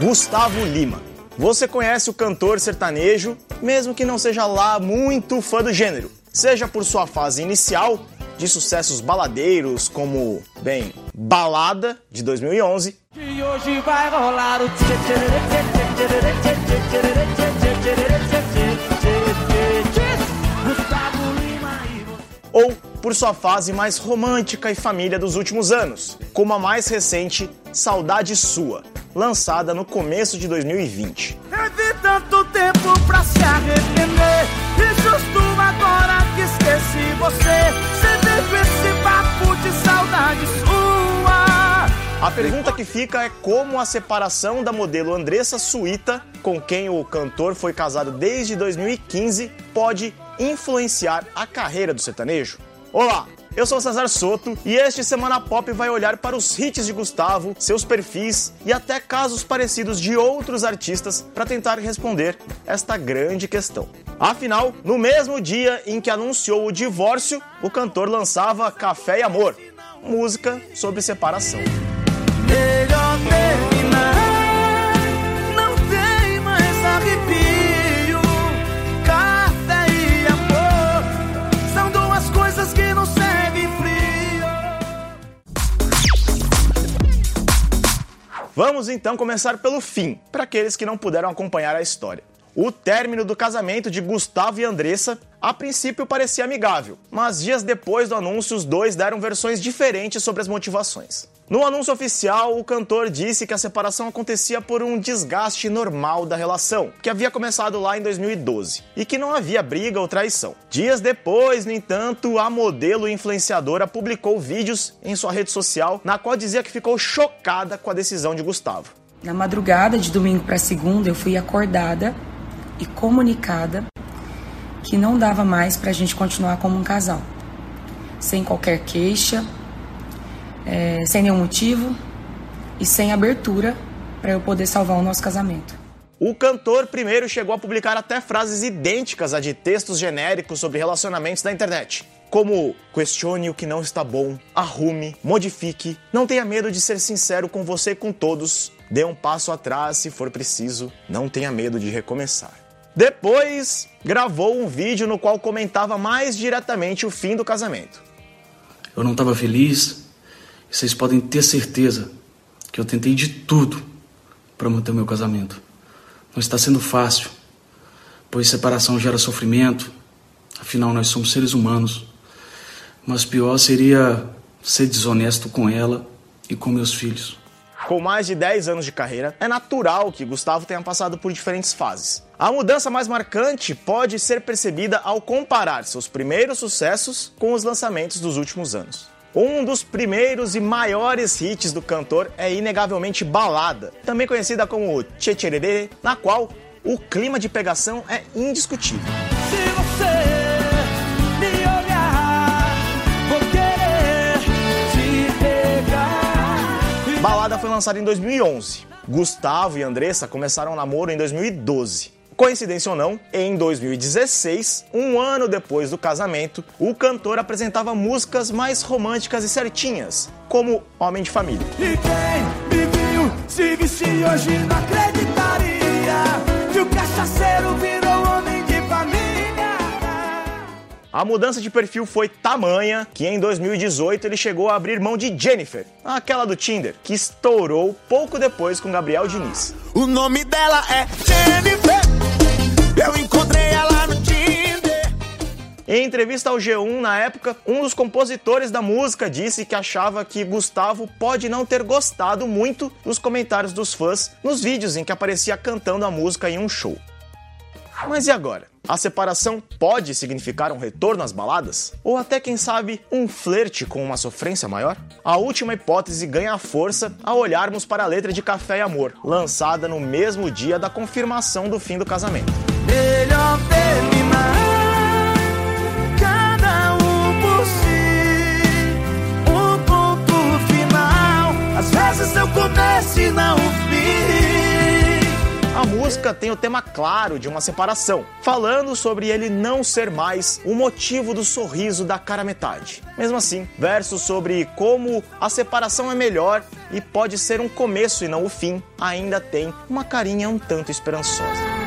Gustavo Lima. Você conhece o cantor sertanejo, mesmo que não seja lá muito fã do gênero, seja por sua fase inicial de sucessos baladeiros como, bem, Balada de 2011. E hoje vai rolar o ou por sua fase mais romântica e família dos últimos anos, como a mais recente Saudade Sua, lançada no começo de 2020. Teve tanto tempo pra se arrepender, e justo agora que esqueci você, você esse papo de saudade sua. A pergunta que fica é como a separação da modelo Andressa Suíta, com quem o cantor foi casado desde 2015, pode influenciar a carreira do sertanejo? Olá, eu sou Cesar Soto e este Semana Pop vai olhar para os hits de Gustavo, seus perfis e até casos parecidos de outros artistas para tentar responder esta grande questão. Afinal, no mesmo dia em que anunciou o divórcio, o cantor lançava Café e Amor, música sobre separação. Vamos então começar pelo fim, para aqueles que não puderam acompanhar a história. O término do casamento de Gustavo e Andressa a princípio parecia amigável, mas dias depois do anúncio os dois deram versões diferentes sobre as motivações. No anúncio oficial, o cantor disse que a separação acontecia por um desgaste normal da relação, que havia começado lá em 2012, e que não havia briga ou traição. Dias depois, no entanto, a modelo influenciadora publicou vídeos em sua rede social na qual dizia que ficou chocada com a decisão de Gustavo. Na madrugada de domingo para segunda, eu fui acordada e comunicada que não dava mais para a gente continuar como um casal, sem qualquer queixa é, sem nenhum motivo e sem abertura para eu poder salvar o nosso casamento. O cantor primeiro chegou a publicar até frases idênticas a de textos genéricos sobre relacionamentos na internet, como questione o que não está bom, arrume, modifique, não tenha medo de ser sincero com você e com todos, dê um passo atrás se for preciso, não tenha medo de recomeçar. Depois, gravou um vídeo no qual comentava mais diretamente o fim do casamento. Eu não estava feliz, vocês podem ter certeza que eu tentei de tudo para manter o meu casamento. Não está sendo fácil, pois separação gera sofrimento, afinal nós somos seres humanos. Mas pior seria ser desonesto com ela e com meus filhos. Com mais de 10 anos de carreira, é natural que Gustavo tenha passado por diferentes fases. A mudança mais marcante pode ser percebida ao comparar seus primeiros sucessos com os lançamentos dos últimos anos. Um dos primeiros e maiores hits do cantor é inegavelmente Balada, também conhecida como Tchetchererê, na qual o clima de pegação é indiscutível. Balada foi lançada em 2011. Gustavo e Andressa começaram o namoro em 2012. Coincidência ou não, em 2016, um ano depois do casamento, o cantor apresentava músicas mais românticas e certinhas, como Homem de Família. E quem me viu se vestir hoje não acreditaria que o cachaceiro virou homem de família. A mudança de perfil foi tamanha que em 2018 ele chegou a abrir mão de Jennifer, aquela do Tinder, que estourou pouco depois com Gabriel Diniz. O nome dela é Jennifer. Em entrevista ao G1 na época, um dos compositores da música disse que achava que Gustavo pode não ter gostado muito dos comentários dos fãs nos vídeos em que aparecia cantando a música em um show. Mas e agora? A separação pode significar um retorno às baladas? Ou até, quem sabe, um flerte com uma sofrência maior? A última hipótese ganha força ao olharmos para a letra de Café e Amor, lançada no mesmo dia da confirmação do fim do casamento. Música tem o tema claro de uma separação, falando sobre ele não ser mais o motivo do sorriso da cara metade. Mesmo assim, versos sobre como a separação é melhor e pode ser um começo e não o fim, ainda tem uma carinha um tanto esperançosa.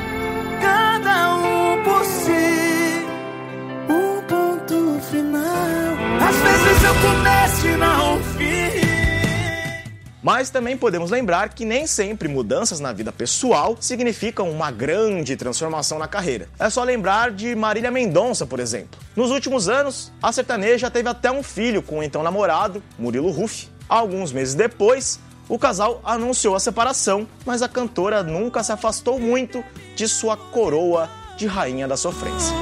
Mas também podemos lembrar que nem sempre mudanças na vida pessoal significam uma grande transformação na carreira. É só lembrar de Marília Mendonça, por exemplo. Nos últimos anos, a sertaneja teve até um filho com o então namorado, Murilo Ruff. Alguns meses depois, o casal anunciou a separação, mas a cantora nunca se afastou muito de sua coroa de rainha da sofrência.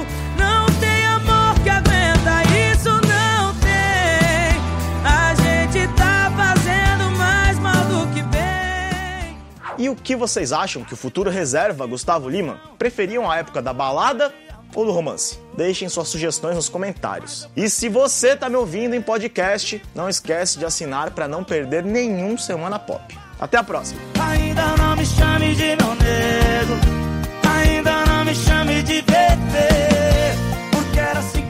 E o que vocês acham que o futuro reserva Gustavo Lima? Preferiam a época da balada ou do romance? Deixem suas sugestões nos comentários. E se você está me ouvindo em podcast, não esquece de assinar para não perder nenhum Semana Pop. Até a próxima! Ainda não me chame de meu ainda não me chame de bebê, porque era assim